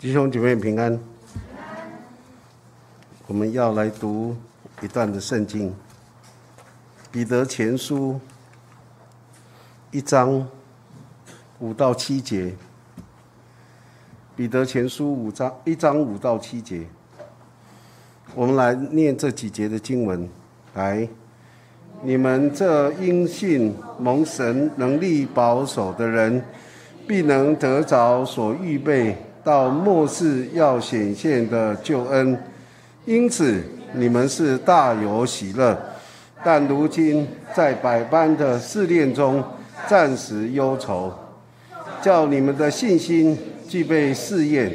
弟兄姐妹平安。我们要来读一段的圣经，《彼得前书》一章五到七节，《彼得前书》五章一章五到七节。我们来念这几节的经文。来，你们这因信蒙神能力保守的人，必能得着所预备。到末世要显现的救恩，因此你们是大有喜乐。但如今在百般的试炼中，暂时忧愁，叫你们的信心既被试验，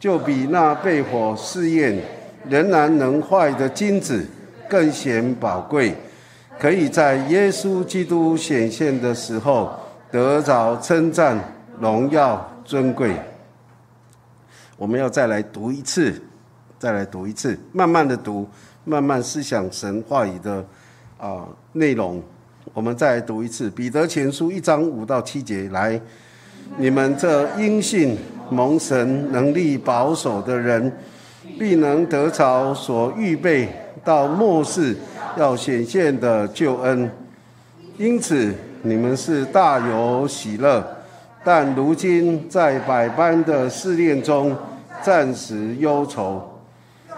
就比那被火试验仍然能坏的金子更显宝贵，可以在耶稣基督显现的时候得着称赞、荣耀、尊贵。我们要再来读一次，再来读一次，慢慢的读，慢慢思想神话语的啊内容。我们再来读一次《彼得前书》一章五到七节。来，你们这因信蒙神能力保守的人，必能得着所预备到末世要显现的救恩。因此，你们是大有喜乐。但如今在百般的试炼中，暂时忧愁，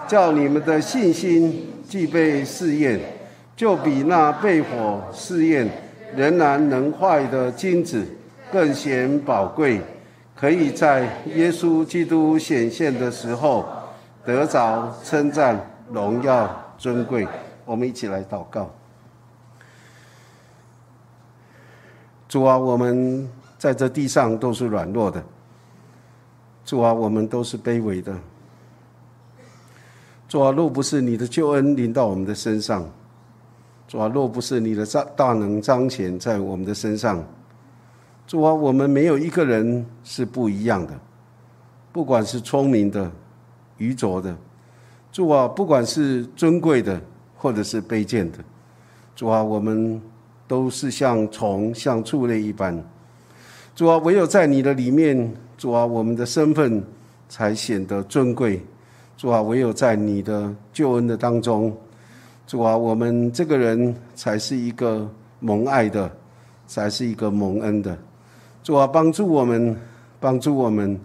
叫你们的信心既被试验，就比那被火试验仍然能坏的金子更显宝贵，可以在耶稣基督显现的时候得着称赞、荣耀、尊贵。我们一起来祷告：主啊，我们。在这地上都是软弱的，主啊，我们都是卑微的。主啊，若不是你的救恩临到我们的身上，主啊，若不是你的大能彰显在我们的身上，主啊，我们没有一个人是不一样的。不管是聪明的、愚拙的，主啊，不管是尊贵的或者是卑贱的，主啊，我们都是像虫、像畜类一般。主啊，唯有在你的里面，主啊，我们的身份才显得尊贵。主啊，唯有在你的救恩的当中，主啊，我们这个人才是一个蒙爱的，才是一个蒙恩的。主啊，帮助我们，帮助我们，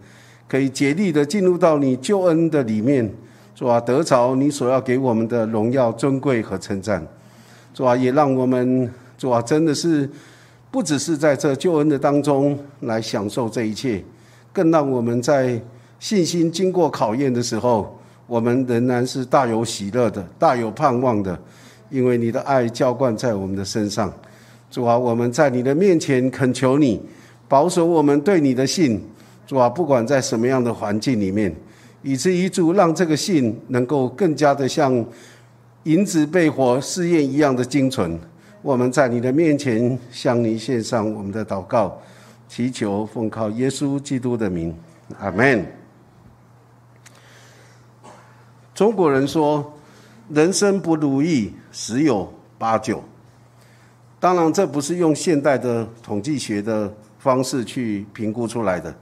可以竭力的进入到你救恩的里面。主啊，得着你所要给我们的荣耀、尊贵和称赞。主啊，也让我们，主啊，真的是。不只是在这救恩的当中来享受这一切，更让我们在信心经过考验的时候，我们仍然是大有喜乐的、大有盼望的，因为你的爱浇灌在我们的身上。主啊，我们在你的面前恳求你保守我们对你的信。主啊，不管在什么样的环境里面，以至于主让这个信能够更加的像银子被火试验一样的精纯。我们在你的面前向你献上我们的祷告，祈求奉靠耶稣基督的名，阿门。中国人说，人生不如意十有八九。当然，这不是用现代的统计学的方式去评估出来的，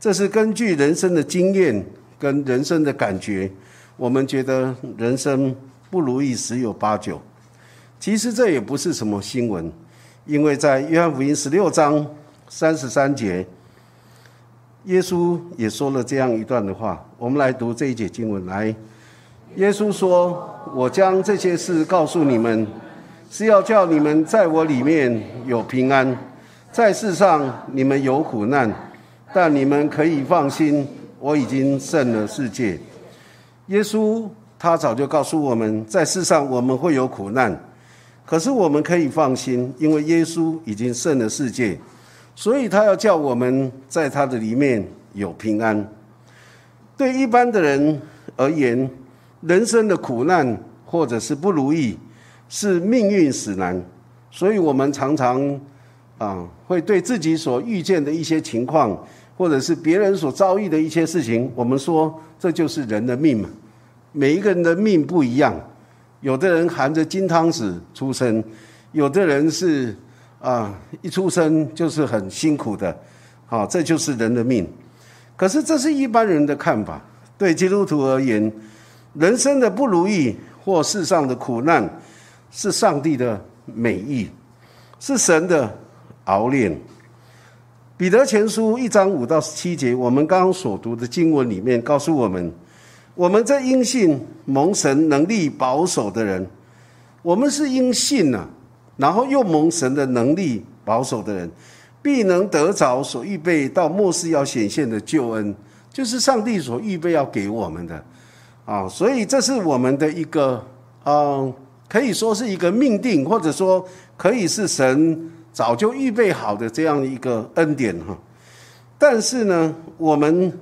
这是根据人生的经验跟人生的感觉，我们觉得人生不如意十有八九。其实这也不是什么新闻，因为在约翰福音十六章三十三节，耶稣也说了这样一段的话。我们来读这一节经文。来，耶稣说：“我将这些事告诉你们，是要叫你们在我里面有平安。在世上你们有苦难，但你们可以放心，我已经胜了世界。”耶稣他早就告诉我们在世上我们会有苦难。可是我们可以放心，因为耶稣已经胜了世界，所以他要叫我们在他的里面有平安。对一般的人而言，人生的苦难或者是不如意，是命运使然，所以我们常常啊会对自己所遇见的一些情况，或者是别人所遭遇的一些事情，我们说这就是人的命嘛。每一个人的命不一样。有的人含着金汤匙出生，有的人是啊，一出生就是很辛苦的，好，这就是人的命。可是这是一般人的看法，对基督徒而言，人生的不如意或世上的苦难，是上帝的美意，是神的熬炼。彼得前书一章五到七节，我们刚刚所读的经文里面告诉我们，我们这因信蒙神能力保守的人，我们是因信呐，然后又蒙神的能力保守的人，必能得着所预备到末世要显现的救恩，就是上帝所预备要给我们的啊，所以这是我们的一个嗯，可以说是一个命定，或者说可以是神。早就预备好的这样一个恩典哈，但是呢，我们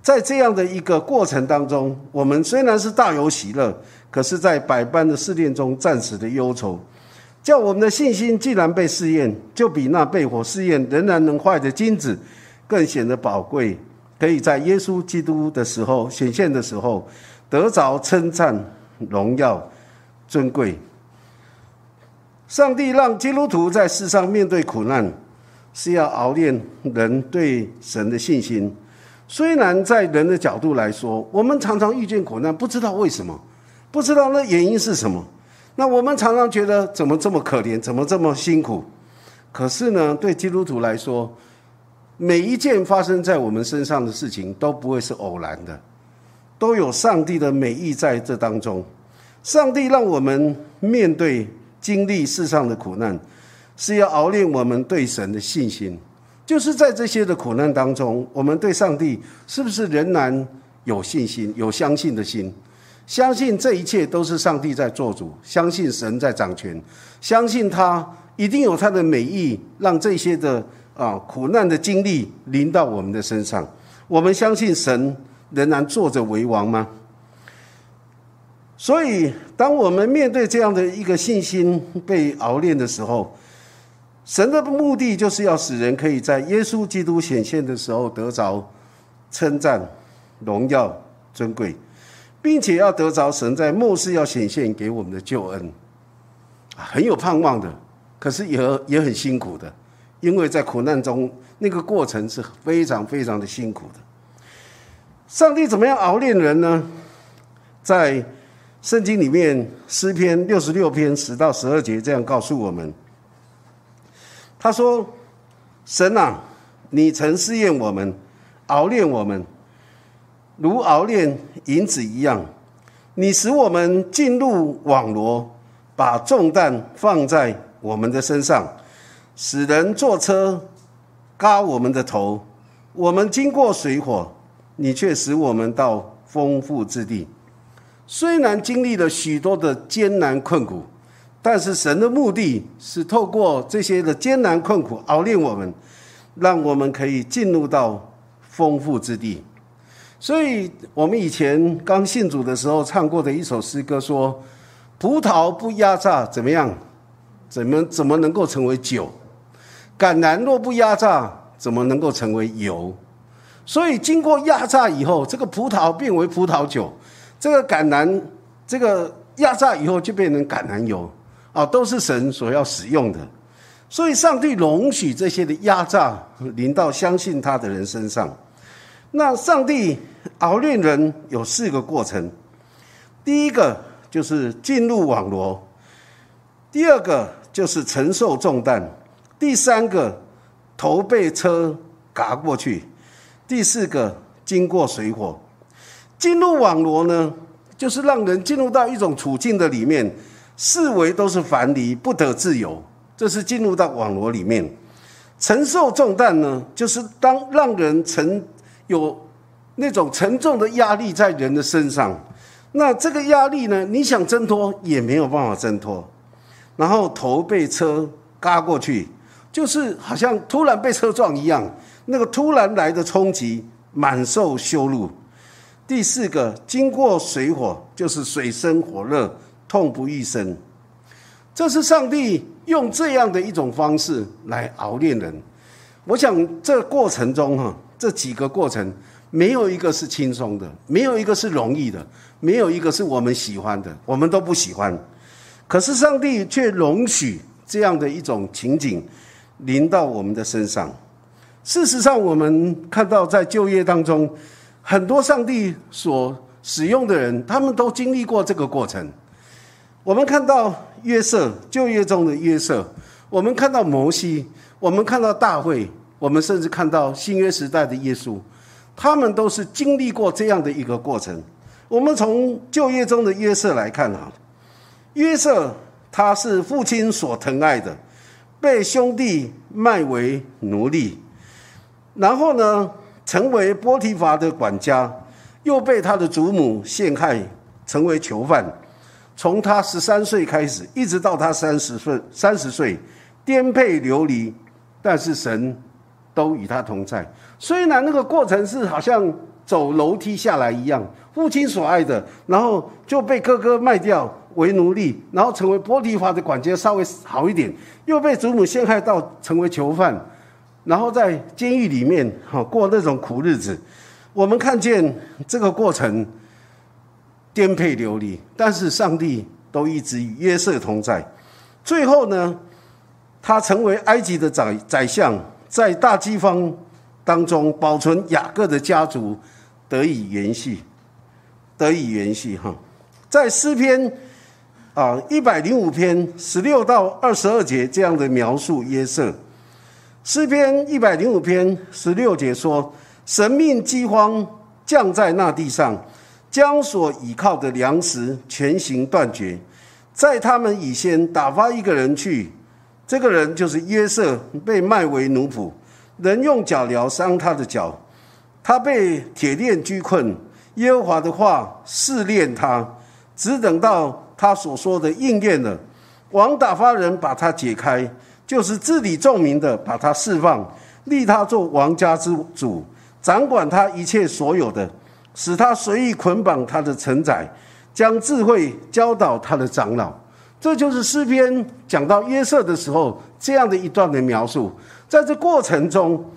在这样的一个过程当中，我们虽然是大有喜乐，可是，在百般的试炼中，暂时的忧愁，叫我们的信心既然被试验，就比那被火试验仍然能坏的金子更显得宝贵，可以在耶稣基督的时候显现的时候得着称赞、荣耀、尊贵。上帝让基督徒在世上面对苦难，是要熬炼人对神的信心。虽然在人的角度来说，我们常常遇见苦难，不知道为什么，不知道那原因是什么。那我们常常觉得怎么这么可怜，怎么这么辛苦？可是呢，对基督徒来说，每一件发生在我们身上的事情都不会是偶然的，都有上帝的美意在这当中。上帝让我们面对。经历世上的苦难，是要熬炼我们对神的信心。就是在这些的苦难当中，我们对上帝是不是仍然有信心、有相信的心？相信这一切都是上帝在做主，相信神在掌权，相信他一定有他的美意，让这些的啊苦难的经历临到我们的身上。我们相信神仍然坐着为王吗？所以，当我们面对这样的一个信心被熬炼的时候，神的目的就是要使人可以在耶稣基督显现的时候得着称赞、荣耀、尊贵，并且要得着神在末世要显现给我们的救恩，很有盼望的。可是也也很辛苦的，因为在苦难中那个过程是非常非常的辛苦的。上帝怎么样熬炼人呢？在圣经里面诗篇六十六篇十到十二节这样告诉我们：“他说，神啊，你曾试验我们，熬炼我们，如熬炼银子一样。你使我们进入网罗，把重担放在我们的身上，使人坐车嘎我们的头。我们经过水火，你却使我们到丰富之地。”虽然经历了许多的艰难困苦，但是神的目的是透过这些的艰难困苦熬炼我们，让我们可以进入到丰富之地。所以，我们以前刚信主的时候唱过的一首诗歌说：“葡萄不压榨怎么样？怎么怎么能够成为酒？橄榄若不压榨，怎么能够成为油？所以，经过压榨以后，这个葡萄变为葡萄酒。”这个橄榄，这个压榨以后就变成橄榄油，啊，都是神所要使用的，所以上帝容许这些的压榨临到相信他的人身上。那上帝熬炼人有四个过程，第一个就是进入网罗，第二个就是承受重担，第三个头被车嘎过去，第四个经过水火。进入网罗呢，就是让人进入到一种处境的里面，四维都是樊篱，不得自由。这是进入到网罗里面，承受重担呢，就是当让人承有那种沉重的压力在人的身上，那这个压力呢，你想挣脱也没有办法挣脱。然后头被车嘎过去，就是好像突然被车撞一样，那个突然来的冲击，满受羞辱。第四个，经过水火，就是水深火热，痛不欲生。这是上帝用这样的一种方式来熬炼人。我想这过程中哈，这几个过程没有一个是轻松的，没有一个是容易的，没有一个是我们喜欢的，我们都不喜欢。可是上帝却容许这样的一种情景临到我们的身上。事实上，我们看到在就业当中，很多上帝所使用的人，他们都经历过这个过程。我们看到约瑟就业中的约瑟，我们看到摩西，我们看到大卫，我们甚至看到新约时代的耶稣，他们都是经历过这样的一个过程。我们从旧约中的约瑟来看啊，约瑟他是父亲所疼爱的，被兄弟卖为奴隶。然后呢，成为波提乏的管家，又被他的祖母陷害，成为囚犯。从他十三岁开始，一直到他三十岁，三十岁颠沛流离，但是神都与他同在。虽然那个过程是好像走楼梯下来一样，父亲所爱的，然后就被哥哥卖掉为奴隶，然后成为波提法的管家，稍微好一点，又被祖母陷害到成为囚犯。然后在监狱里面，哈过那种苦日子，我们看见这个过程颠沛流离，但是上帝都一直与约瑟同在。最后呢，他成为埃及的宰宰相，在大饥荒当中保存雅各的家族得以延续，得以延续。哈，在诗篇啊一百零五篇十六到二十二节这样的描述约瑟。诗篇一百零五篇十六节说：“神命饥荒降在那地上，将所倚靠的粮食全行断绝。在他们以先打发一个人去，这个人就是约瑟，被卖为奴仆，人用脚镣伤他的脚，他被铁链拘困。耶和华的话试炼他，只等到他所说的应验了，王打发人把他解开。”就是治理众民的，把他释放，立他做王家之主，掌管他一切所有的，使他随意捆绑他的承载，将智慧教导他的长老。这就是诗篇讲到约瑟的时候这样的一段的描述。在这过程中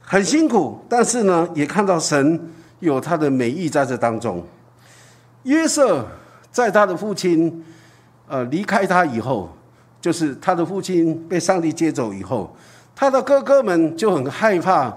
很辛苦，但是呢，也看到神有他的美意在这当中。约瑟在他的父亲呃离开他以后。就是他的父亲被上帝接走以后，他的哥哥们就很害怕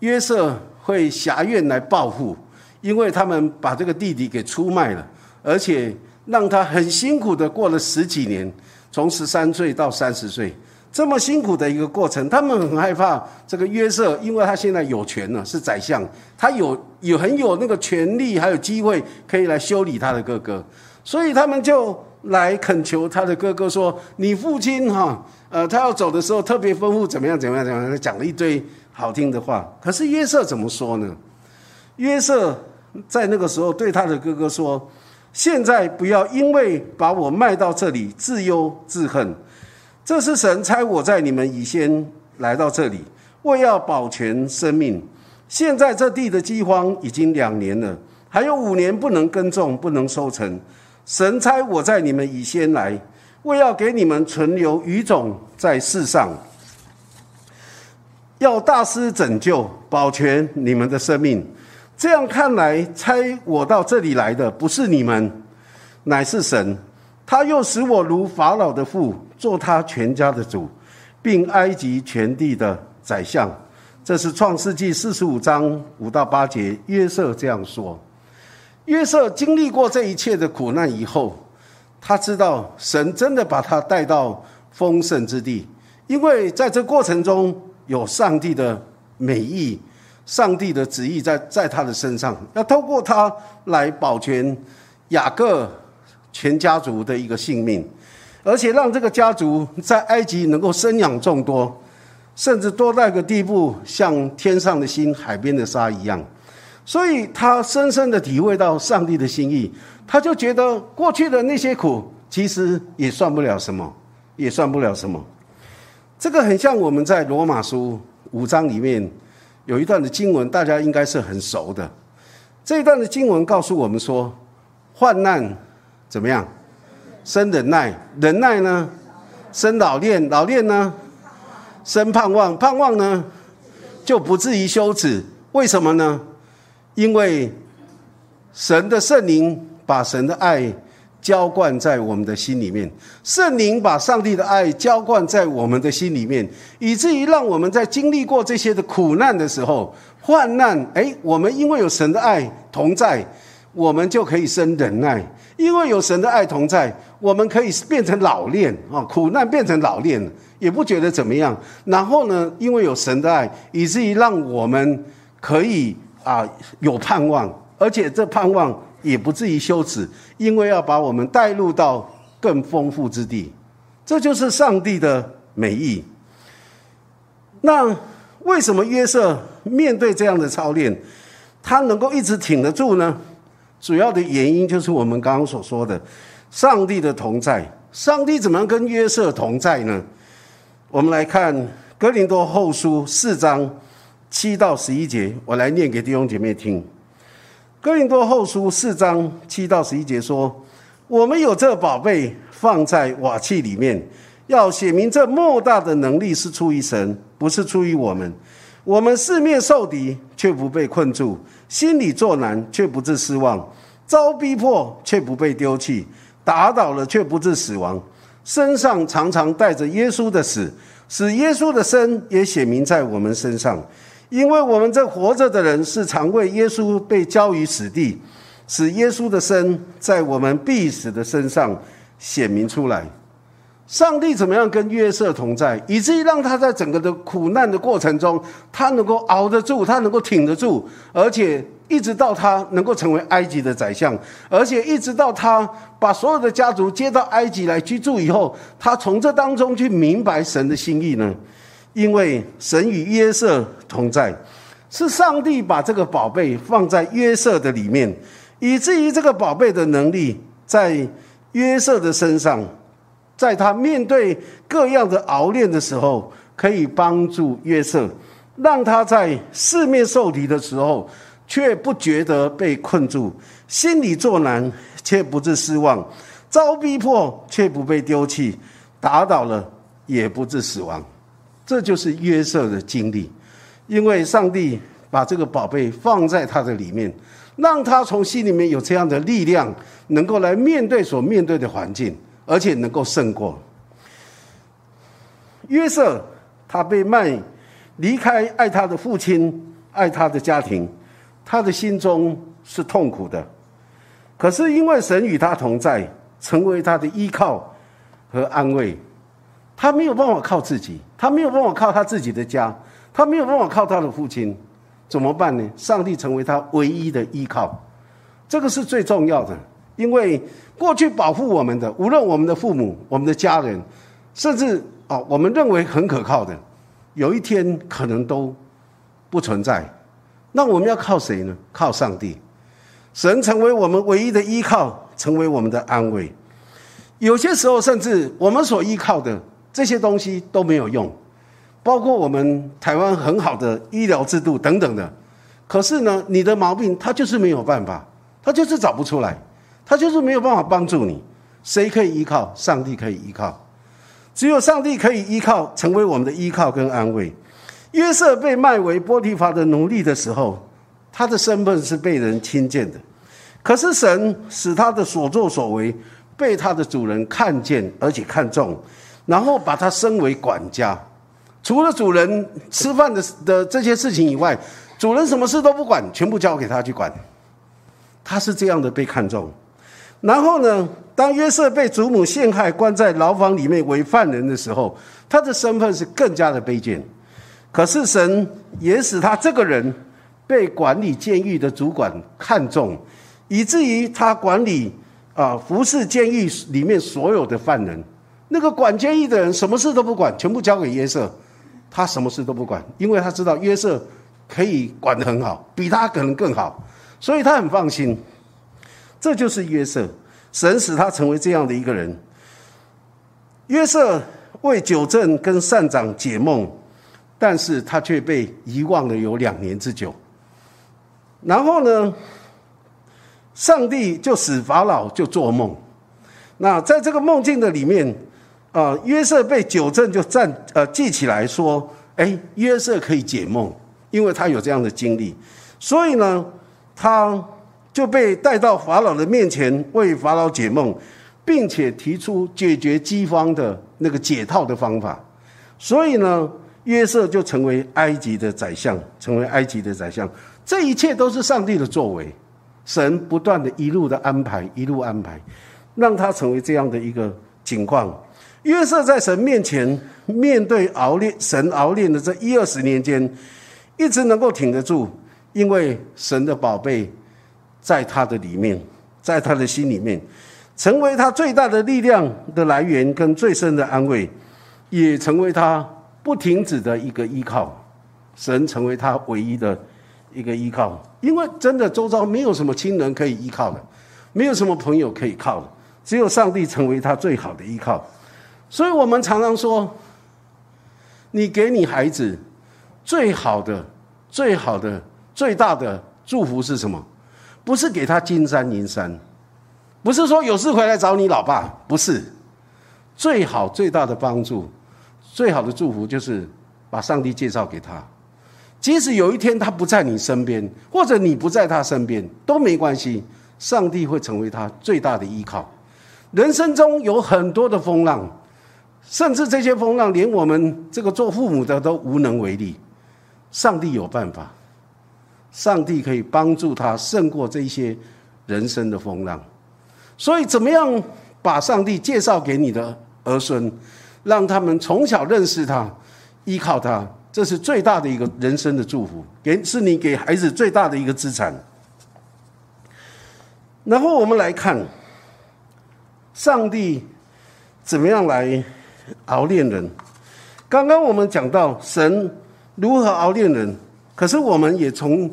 约瑟会侠怨来报复，因为他们把这个弟弟给出卖了，而且让他很辛苦的过了十几年，从十三岁到三十岁这么辛苦的一个过程，他们很害怕这个约瑟，因为他现在有权了，是宰相，他有有很有那个权利，还有机会可以来修理他的哥哥，所以他们就。来恳求他的哥哥说：“你父亲哈，呃，他要走的时候特别吩咐怎么样怎么样怎么样，讲了一堆好听的话。可是约瑟怎么说呢？约瑟在那个时候对他的哥哥说：‘现在不要因为把我卖到这里自忧自恨，这是神差我在你们以先来到这里，为要保全生命。现在这地的饥荒已经两年了，还有五年不能耕种，不能收成。’”神差我在你们以先来，为要给你们存留余种在世上，要大施拯救，保全你们的生命。这样看来，差我到这里来的不是你们，乃是神。他又使我如法老的父，做他全家的主，并埃及全地的宰相。这是创世纪四十五章五到八节，约瑟这样说。约瑟经历过这一切的苦难以后，他知道神真的把他带到丰盛之地，因为在这过程中有上帝的美意、上帝的旨意在在他的身上，要透过他来保全雅各全家族的一个性命，而且让这个家族在埃及能够生养众多，甚至多到一个地步，像天上的星、海边的沙一样。所以他深深的体会到上帝的心意，他就觉得过去的那些苦其实也算不了什么，也算不了什么。这个很像我们在罗马书五章里面有一段的经文，大家应该是很熟的。这一段的经文告诉我们说，患难怎么样，生忍耐，忍耐呢，生老练，老练呢，生盼望，盼望呢，就不至于羞耻。为什么呢？因为神的圣灵把神的爱浇灌在我们的心里面，圣灵把上帝的爱浇灌在我们的心里面，以至于让我们在经历过这些的苦难的时候、患难，哎，我们因为有神的爱同在，我们就可以生忍耐；因为有神的爱同在，我们可以变成老练啊，苦难变成老练，也不觉得怎么样。然后呢，因为有神的爱，以至于让我们可以啊有盼望，而且这盼望。也不至于羞耻，因为要把我们带入到更丰富之地，这就是上帝的美意。那为什么约瑟面对这样的操练，他能够一直挺得住呢？主要的原因就是我们刚刚所说的，上帝的同在。上帝怎么样跟约瑟同在呢？我们来看《哥林多后书》四章七到十一节，我来念给弟兄姐妹听。哥林多后书四章七到十一节说：“我们有这宝贝放在瓦器里面，要写明这莫大的能力是出于神，不是出于我们。我们四面受敌，却不被困住；心里作难，却不致失望；遭逼迫，却不被丢弃；打倒了，却不致死亡。身上常常带着耶稣的死，使耶稣的生也显明在我们身上。”因为我们这活着的人是常为耶稣被交于死地，使耶稣的生在我们必死的身上显明出来。上帝怎么样跟约瑟同在，以至于让他在整个的苦难的过程中，他能够熬得住，他能够挺得住，而且一直到他能够成为埃及的宰相，而且一直到他把所有的家族接到埃及来居住以后，他从这当中去明白神的心意呢？因为神与约瑟同在，是上帝把这个宝贝放在约瑟的里面，以至于这个宝贝的能力在约瑟的身上，在他面对各样的熬炼的时候，可以帮助约瑟，让他在四面受敌的时候，却不觉得被困住，心里作难却不致失望，遭逼迫却不被丢弃，打倒了也不致死亡。这就是约瑟的经历，因为上帝把这个宝贝放在他的里面，让他从心里面有这样的力量，能够来面对所面对的环境，而且能够胜过。约瑟他被卖，离开爱他的父亲，爱他的家庭，他的心中是痛苦的。可是因为神与他同在，成为他的依靠和安慰。他没有办法靠自己，他没有办法靠他自己的家，他没有办法靠他的父亲，怎么办呢？上帝成为他唯一的依靠，这个是最重要的。因为过去保护我们的，无论我们的父母、我们的家人，甚至啊，我们认为很可靠的，有一天可能都不存在。那我们要靠谁呢？靠上帝，神成为我们唯一的依靠，成为我们的安慰。有些时候，甚至我们所依靠的。这些东西都没有用，包括我们台湾很好的医疗制度等等的。可是呢，你的毛病他就是没有办法，他就是找不出来，他就是没有办法帮助你。谁可以依靠？上帝可以依靠，只有上帝可以依靠，成为我们的依靠跟安慰。约瑟被卖为波提法的奴隶的时候，他的身份是被人轻贱的，可是神使他的所作所为被他的主人看见，而且看重。然后把他升为管家，除了主人吃饭的的这些事情以外，主人什么事都不管，全部交给他去管。他是这样的被看重。然后呢，当约瑟被祖母陷害，关在牢房里面为犯人的时候，他的身份是更加的卑贱。可是神也使他这个人被管理监狱的主管看重，以至于他管理啊服侍监狱里面所有的犯人。那个管监狱的人什么事都不管，全部交给约瑟，他什么事都不管，因为他知道约瑟可以管得很好，比他可能更好，所以他很放心。这就是约瑟，神使他成为这样的一个人。约瑟为九正跟善长解梦，但是他却被遗忘了有两年之久。然后呢，上帝就使法老就做梦，那在这个梦境的里面。啊，约瑟被九正就站呃记起来说，哎，约瑟可以解梦，因为他有这样的经历，所以呢，他就被带到法老的面前为法老解梦。并且提出解决饥荒的那个解套的方法。所以呢，约瑟就成为埃及的宰相，成为埃及的宰相。这一切都是上帝的作为，神不断的一路的安排，一路安排，让他成为这样的一个情况。约瑟在神面前面对熬炼神熬炼的这一二十年间，一直能够挺得住，因为神的宝贝在他的里面，在他的心里面，成为他最大的力量的来源跟最深的安慰。也成为他不停止的一个依靠，神成为他唯一的一个依靠，因为真的周遭没有什么亲人可以依靠的，没有什么朋友可以靠的，只有上帝成为他最好的依靠。所以我们常常说，你给你孩子最好的、最好的、最大的祝福是什么？不是给他金山银山，不是说有事回来找你老爸，不是最好最大的帮助。最好的祝福就是把上帝介绍给他，即使有一天他不在你身边，或者你不在他身边都没关系，上帝会成为他最大的依靠。人生中有很多的风浪，甚至这些风浪连我们这个做父母的都无能为力，上帝有办法，上帝可以帮助他胜过这些人生的风浪。所以，怎么样把上帝介绍给你的儿孙？让他们从小认识他，依靠他，这是最大的一个人生的祝福，给是你给孩子最大的一个资产。然后我们来看，上帝怎么样来熬炼人。刚刚我们讲到神如何熬炼人，可是我们也从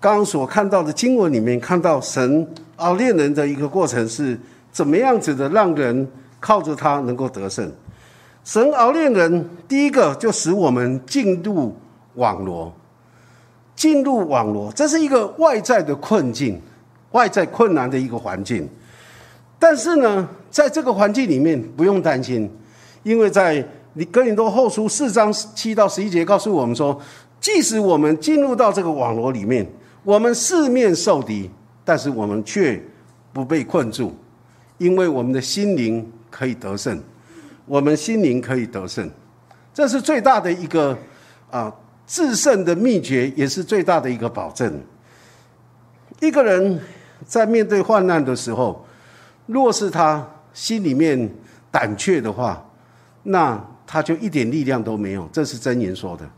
刚刚所看到的经文里面看到神熬炼人的一个过程是怎么样子的，让人靠着他能够得胜。神熬炼人，第一个就使我们进入网罗，进入网罗，这是一个外在的困境，外在困难的一个环境。但是呢，在这个环境里面不用担心，因为在你哥林多后书四章七到十一节告诉我们说，即使我们进入到这个网罗里面，我们四面受敌，但是我们却不被困住，因为我们的心灵可以得胜。我们心灵可以得胜，这是最大的一个啊制胜的秘诀，也是最大的一个保证。一个人在面对患难的时候，若是他心里面胆怯的话，那他就一点力量都没有。这是真言说的。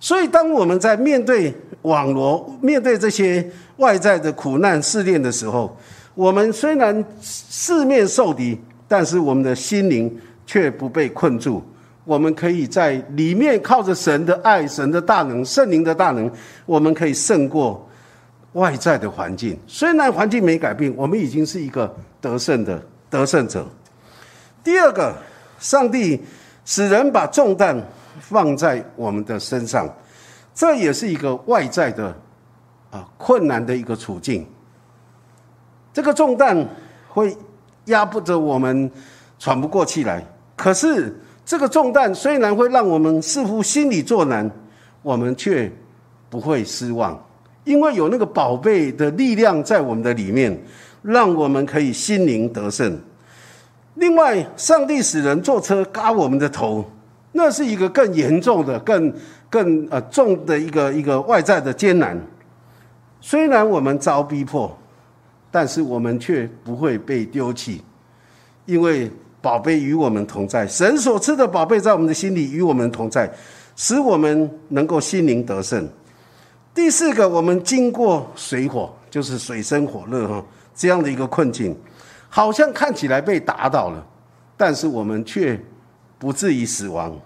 所以，当我们在面对网罗、面对这些外在的苦难试炼的时候，我们虽然四面受敌，但是我们的心灵。却不被困住，我们可以在里面靠着神的爱、神的大能、圣灵的大能，我们可以胜过外在的环境。虽然环境没改变，我们已经是一个得胜的得胜者。第二个，上帝使人把重担放在我们的身上，这也是一个外在的啊困难的一个处境。这个重担会压迫着我们，喘不过气来。可是，这个重担虽然会让我们似乎心里作难，我们却不会失望，因为有那个宝贝的力量在我们的里面，让我们可以心灵得胜。另外，上帝使人坐车嘎我们的头，那是一个更严重的、更更呃重的一个一个外在的艰难。虽然我们遭逼迫，但是我们却不会被丢弃，因为。宝贝与我们同在，神所赐的宝贝在我们的心里与我们同在，使我们能够心灵得胜。第四个，我们经过水火，就是水深火热哈这样的一个困境，好像看起来被打倒了，但是我们却不至于死亡，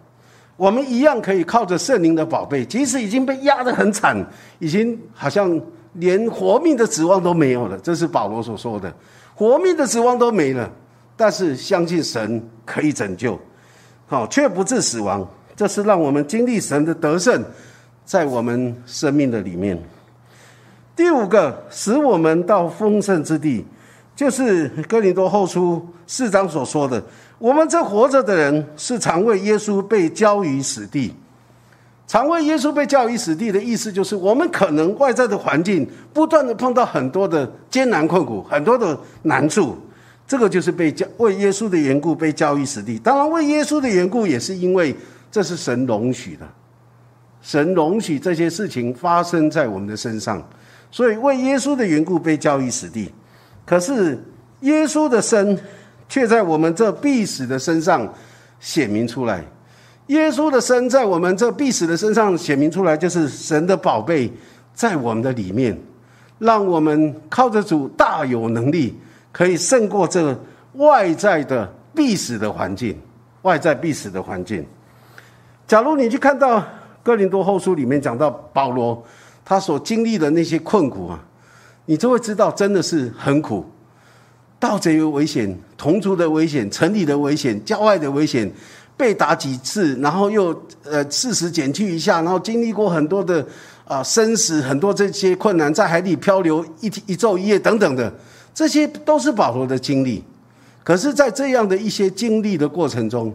我们一样可以靠着圣灵的宝贝，即使已经被压得很惨，已经好像连活命的指望都没有了。这是保罗所说的，活命的指望都没了。但是相信神可以拯救，好却不致死亡，这是让我们经历神的得胜，在我们生命的里面。第五个，使我们到丰盛之地，就是哥林多后书四章所说的：我们这活着的人，是常为耶稣被交于死地。常为耶稣被交于死地的意思，就是我们可能外在的环境不断的碰到很多的艰难困苦，很多的难处。这个就是被教为耶稣的缘故被教于死地。当然，为耶稣的缘故，也是因为这是神容许的，神容许这些事情发生在我们的身上，所以为耶稣的缘故被教育死地。可是耶稣的生，却在我们这必死的身上显明出来。耶稣的生在我们这必死的身上显明出来，就是神的宝贝在我们的里面，让我们靠着主大有能力，可以胜过这外在的必死的环境，外在必死的环境。假如你去看到哥林多后书里面讲到保罗他所经历的那些困苦啊，你就会知道真的是很苦。盗贼有危险，同族的危险，城里的危险，郊外的危险，被打几次，然后又呃事实减去一下，然后经历过很多的啊生死，很多这些困难，在海里漂流一天一昼一夜等等的，这些都是保罗的经历。可是，在这样的一些经历的过程中，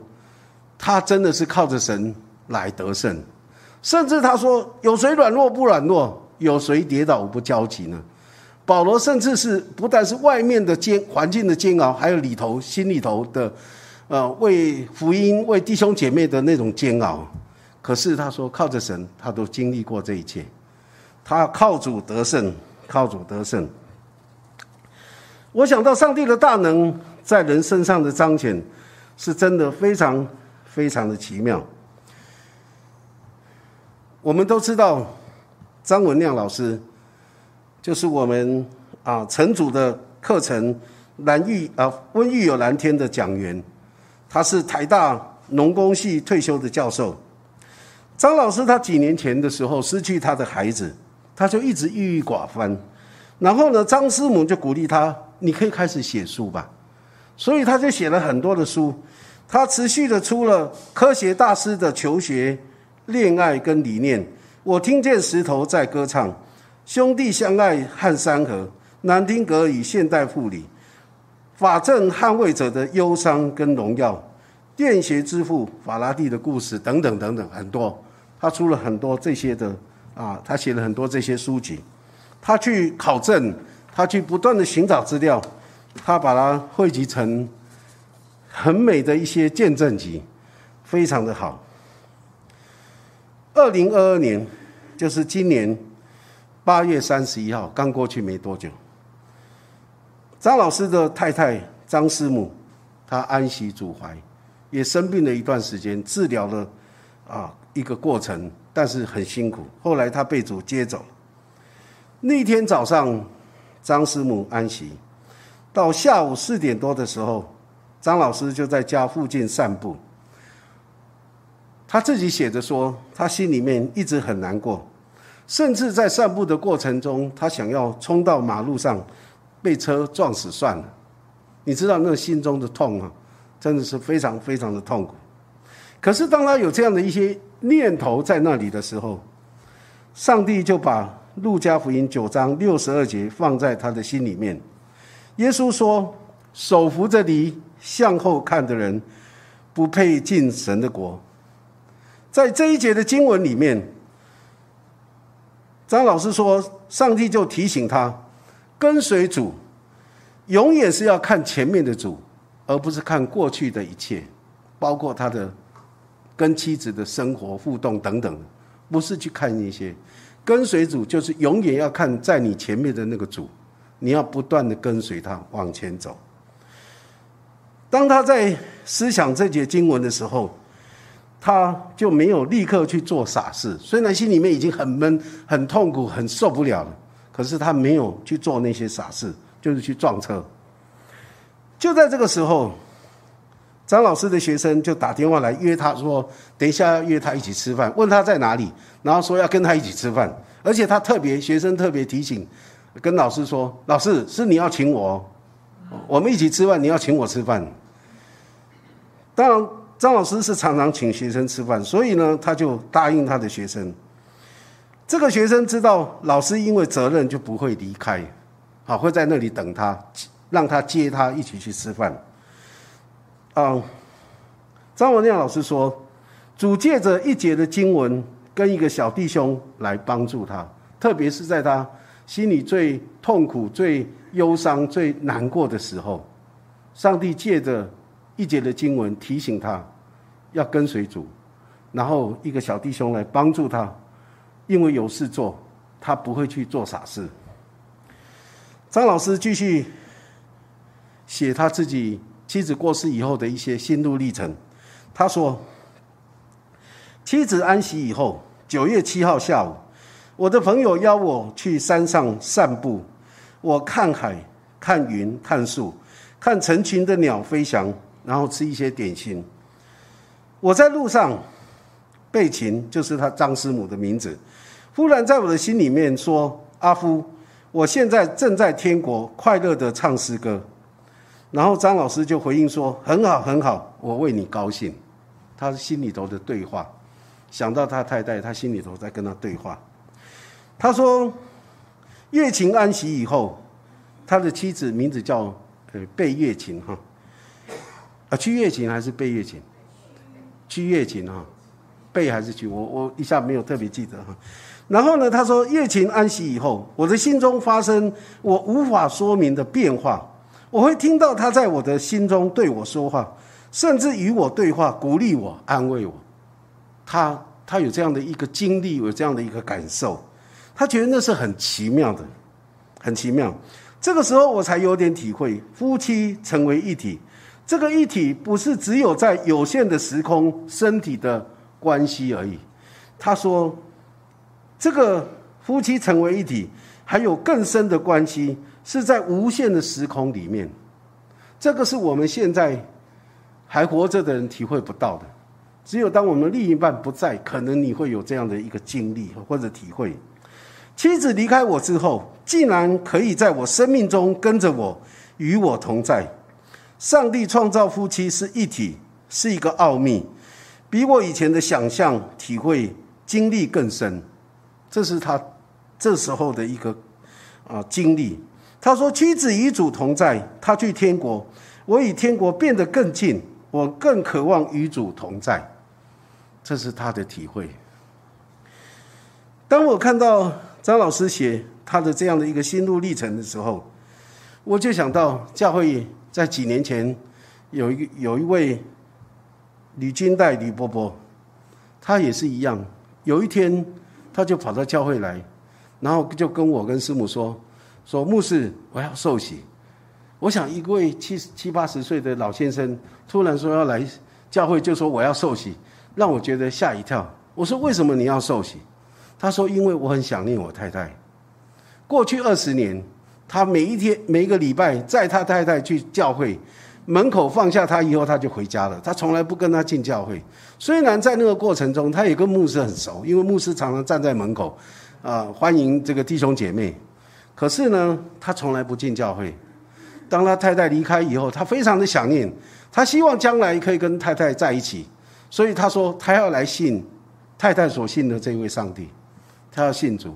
他真的是靠着神来得胜，甚至他说：“有谁软弱不软弱？有谁跌倒不焦急呢？”保罗甚至是不但是外面的煎环境的煎熬，还有里头心里头的，呃，为福音为弟兄姐妹的那种煎熬。可是他说靠着神，他都经历过这一切。他靠主得胜，靠主得胜。我想到上帝的大能在人身上的彰显，是真的非常非常的奇妙。我们都知道张文亮老师。就是我们啊，城主的课程蓝玉啊，温玉有蓝天的讲员，他是台大农工系退休的教授。张老师他几年前的时候失去他的孩子，他就一直郁郁寡欢。然后呢，张师母就鼓励他：“你可以开始写书吧。”所以他就写了很多的书。他持续的出了科学大师的求学、恋爱跟理念。我听见石头在歌唱。兄弟相爱汉山河，南丁格与现代护理，法政捍卫者的忧伤跟荣耀，电学之父法拉第的故事等等等等很多，他出了很多这些的啊，他写了很多这些书籍，他去考证，他去不断的寻找资料，他把它汇集成很美的一些见证集，非常的好。二零二二年，就是今年。八月三十一号刚过去没多久，张老师的太太张师母，她安息主怀，也生病了一段时间，治疗了啊一个过程，但是很辛苦。后来她被主接走。那天早上，张师母安息，到下午四点多的时候，张老师就在家附近散步。他自己写着说，他心里面一直很难过。甚至在散步的过程中，他想要冲到马路上，被车撞死算了。你知道那心中的痛啊，真的是非常非常的痛苦。可是当他有这样的一些念头在那里的时候，上帝就把路加福音九章六十二节放在他的心里面。耶稣说：“手扶着犁向后看的人，不配进神的国。”在这一节的经文里面。张老师说：“上帝就提醒他，跟随主，永远是要看前面的主，而不是看过去的一切，包括他的跟妻子的生活互动等等，不是去看一些。跟随主就是永远要看在你前面的那个主，你要不断的跟随他往前走。当他在思想这节经文的时候。”他就没有立刻去做傻事，虽然心里面已经很闷、很痛苦、很受不了了，可是他没有去做那些傻事，就是去撞车。就在这个时候，张老师的学生就打电话来约他说：“等一下要约他一起吃饭，问他在哪里，然后说要跟他一起吃饭。而且他特别，学生特别提醒，跟老师说：‘老师是你要请我，我们一起吃饭，你要请我吃饭。’当然。”张老师是常常请学生吃饭，所以呢，他就答应他的学生。这个学生知道老师因为责任就不会离开，好会在那里等他，让他接他一起去吃饭。嗯，张文亮老师说，主借着一节的经文跟一个小弟兄来帮助他，特别是在他心里最痛苦、最忧伤、最难过的时候。上帝借着一节的经文提醒他要跟随主，然后一个小弟兄来帮助他，因为有事做，他不会去做傻事。张老师继续写他自己妻子过世以后的一些心路历程。他说：“妻子安息以后，九月七号下午，我的朋友邀我去山上散步。我看海、看云、看树、看成群的鸟飞翔，然后吃一些点心。我在路上，贝琴就是他张师母的名字，忽然在我的心里面说：‘阿夫。’”我现在正在天国快乐的唱诗歌，然后张老师就回应说：“很好，很好，我为你高兴。”他心里头的对话，想到他太太，他心里头在跟他对话。他说：“月琴安息以后，他的妻子名字叫呃贝月琴哈，啊去月琴还是背月琴？去月琴哈，背还是去？我我一下没有特别记得哈。”然后呢？他说：“月琴安息以后，我的心中发生我无法说明的变化。我会听到他在我的心中对我说话，甚至与我对话，鼓励我，安慰我。他他有这样的一个经历，有这样的一个感受，他觉得那是很奇妙的，很奇妙。这个时候我才有点体会，夫妻成为一体，这个一体不是只有在有限的时空身体的关系而已。”他说。这个夫妻成为一体，还有更深的关系，是在无限的时空里面。这个是我们现在还活着的人体会不到的。只有当我们另一半不在，可能你会有这样的一个经历或者体会。妻子离开我之后，竟然可以在我生命中跟着我，与我同在。上帝创造夫妻是一体，是一个奥秘，比我以前的想象、体会、经历更深。这是他这时候的一个啊经历。他说：“妻子与主同在，他去天国，我与天国变得更近，我更渴望与主同在。”这是他的体会。当我看到张老师写他的这样的一个心路历程的时候，我就想到教会在几年前有一有一位吕金代吕伯伯，他也是一样，有一天。他就跑到教会来，然后就跟我跟师母说：“说牧师，我要受洗。”我想一位七七八十岁的老先生突然说要来教会，就说我要受洗，让我觉得吓一跳。我说：“为什么你要受洗？”他说：“因为我很想念我太太。过去二十年，他每一天每一个礼拜载他太太去教会。”门口放下他以后，他就回家了。他从来不跟他进教会。虽然在那个过程中，他也跟牧师很熟，因为牧师常常站在门口，啊，欢迎这个弟兄姐妹。可是呢，他从来不进教会。当他太太离开以后，他非常的想念，他希望将来可以跟太太在一起。所以他说，他要来信太太所信的这位上帝，他要信主，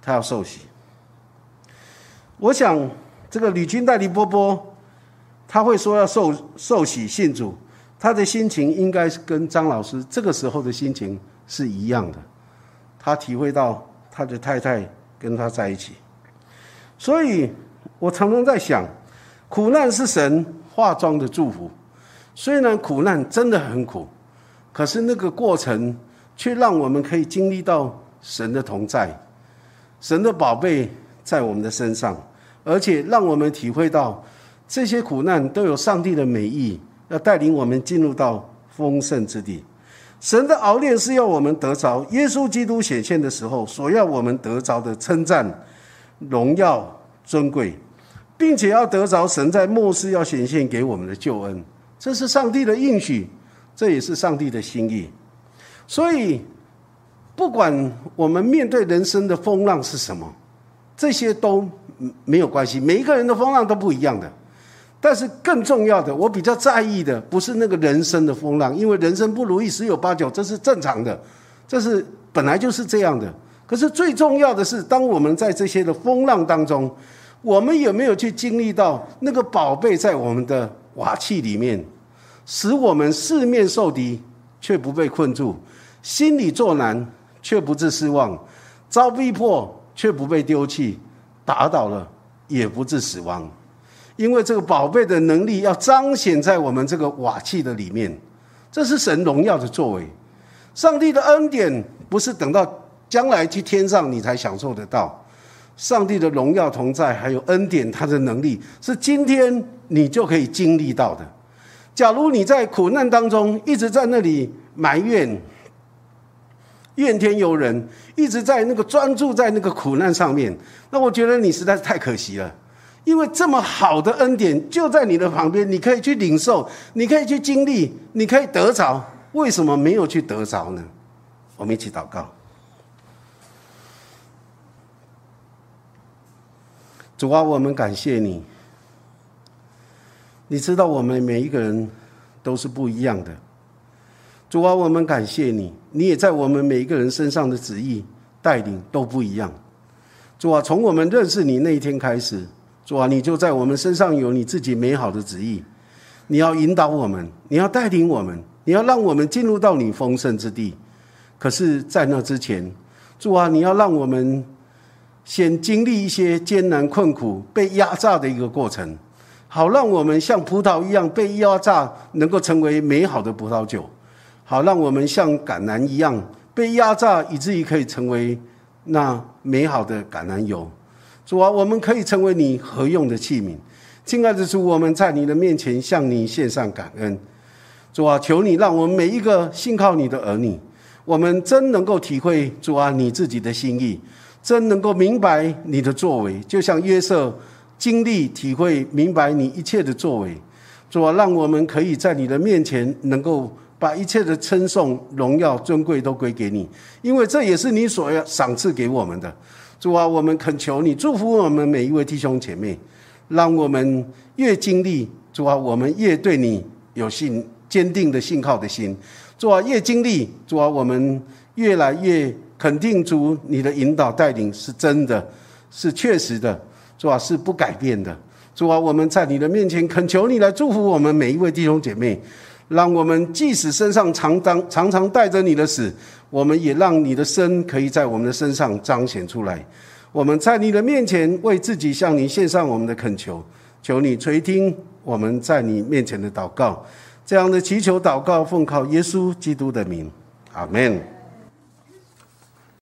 他要受洗。我想，这个吕军代理波波。他会说要受受洗信主，他的心情应该是跟张老师这个时候的心情是一样的。他体会到他的太太跟他在一起，所以我常常在想，苦难是神化妆的祝福。虽然苦难真的很苦，可是那个过程却让我们可以经历到神的同在，神的宝贝在我们的身上，而且让我们体会到。这些苦难都有上帝的美意，要带领我们进入到丰盛之地。神的熬炼是要我们得着耶稣基督显现的时候所要我们得着的称赞、荣耀、尊贵，并且要得着神在末世要显现给我们的救恩。这是上帝的应许，这也是上帝的心意。所以，不管我们面对人生的风浪是什么，这些都没有关系。每一个人的风浪都不一样的。但是更重要的，我比较在意的不是那个人生的风浪，因为人生不如意十有八九，这是正常的，这是本来就是这样的。可是最重要的是，当我们在这些的风浪当中，我们有没有去经历到那个宝贝在我们的瓦器里面，使我们四面受敌却不被困住，心里作难却不致失望，遭逼迫却不被丢弃，打倒了也不致死亡。因为这个宝贝的能力要彰显在我们这个瓦器的里面，这是神荣耀的作为。上帝的恩典不是等到将来去天上你才享受得到，上帝的荣耀同在，还有恩典，他的能力是今天你就可以经历到的。假如你在苦难当中一直在那里埋怨、怨天尤人，一直在那个专注在那个苦难上面，那我觉得你实在是太可惜了。因为这么好的恩典就在你的旁边，你可以去领受，你可以去经历，你可以得着。为什么没有去得着呢？我们一起祷告。主啊，我们感谢你。你知道我们每一个人都是不一样的。主啊，我们感谢你，你也在我们每一个人身上的旨意带领都不一样。主啊，从我们认识你那一天开始。主啊，你就在我们身上有你自己美好的旨意，你要引导我们，你要带领我们，你要让我们进入到你丰盛之地。可是，在那之前，主啊，你要让我们先经历一些艰难困苦、被压榨的一个过程，好让我们像葡萄一样被压榨，能够成为美好的葡萄酒；好让我们像橄榄一样被压榨，以至于可以成为那美好的橄榄油。主啊，我们可以成为你合用的器皿。亲爱的主，我们在你的面前向你献上感恩。主啊，求你让我们每一个信靠你的儿女，我们真能够体会主啊你自己的心意，真能够明白你的作为，就像约瑟经历、体会、明白你一切的作为。主啊，让我们可以在你的面前能够把一切的称颂、荣耀、尊贵都归给你，因为这也是你所要赏赐给我们的。主啊，我们恳求你祝福我们每一位弟兄姐妹，让我们越经历主啊，我们越对你有信坚定的信靠的心。主啊，越经历主啊，我们越来越肯定主你的引导带领是真的，是确实的。主啊，是不改变的。主啊，我们在你的面前恳求你来祝福我们每一位弟兄姐妹。让我们即使身上常常常常带着你的死，我们也让你的身可以在我们的身上彰显出来。我们在你的面前为自己向你献上我们的恳求，求你垂听我们在你面前的祷告。这样的祈求祷告，奉靠耶稣基督的名，阿门。